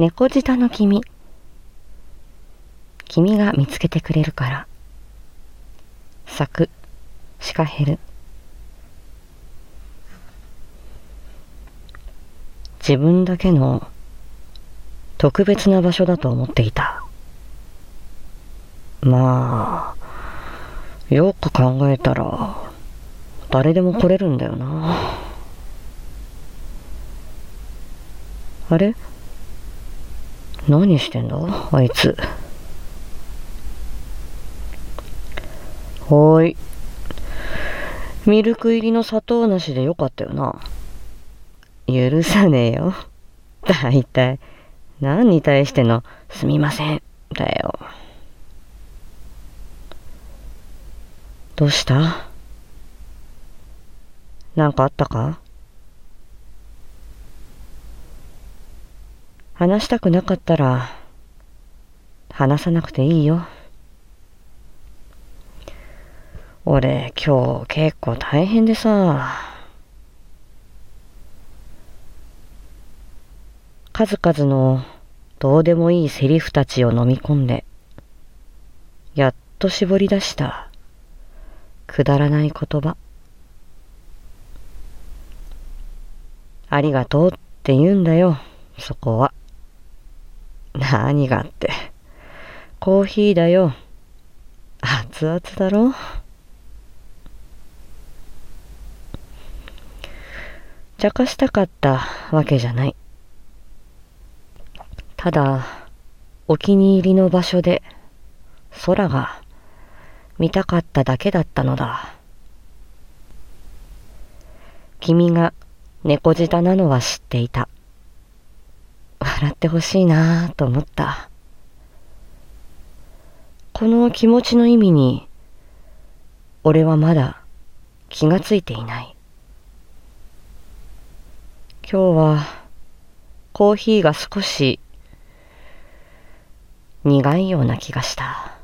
猫舌の君。君が見つけてくれるから。作、シカヘル。自分だけの特別な場所だと思っていた。まあ、よく考えたら、誰でも来れるんだよな。あれ？何してんだ？あいつ。おい。ミルク入りの砂糖なしでよかったよな。許さねえよ。だいたい、何に対してのすみません、だよ。どうした？なんかあったか？話したくなかったら、話さなくていいよ。俺、今日結構大変でさ。数々のどうでもいいセリフたちを飲み込んで、やっと絞り出したくだらない言葉。ありがとうって言うんだよ、そこは。何がって。コーヒーだよ。熱々だろ茶化したかったわけじゃない。ただ、お気に入りの場所で空が見たかっただけだったのだ。君が猫舌なのは知っていた。笑ってほしいなぁと思った。この気持ちの意味に、俺はまだ気がついていない。今日はコーヒーが少し苦いような気がした。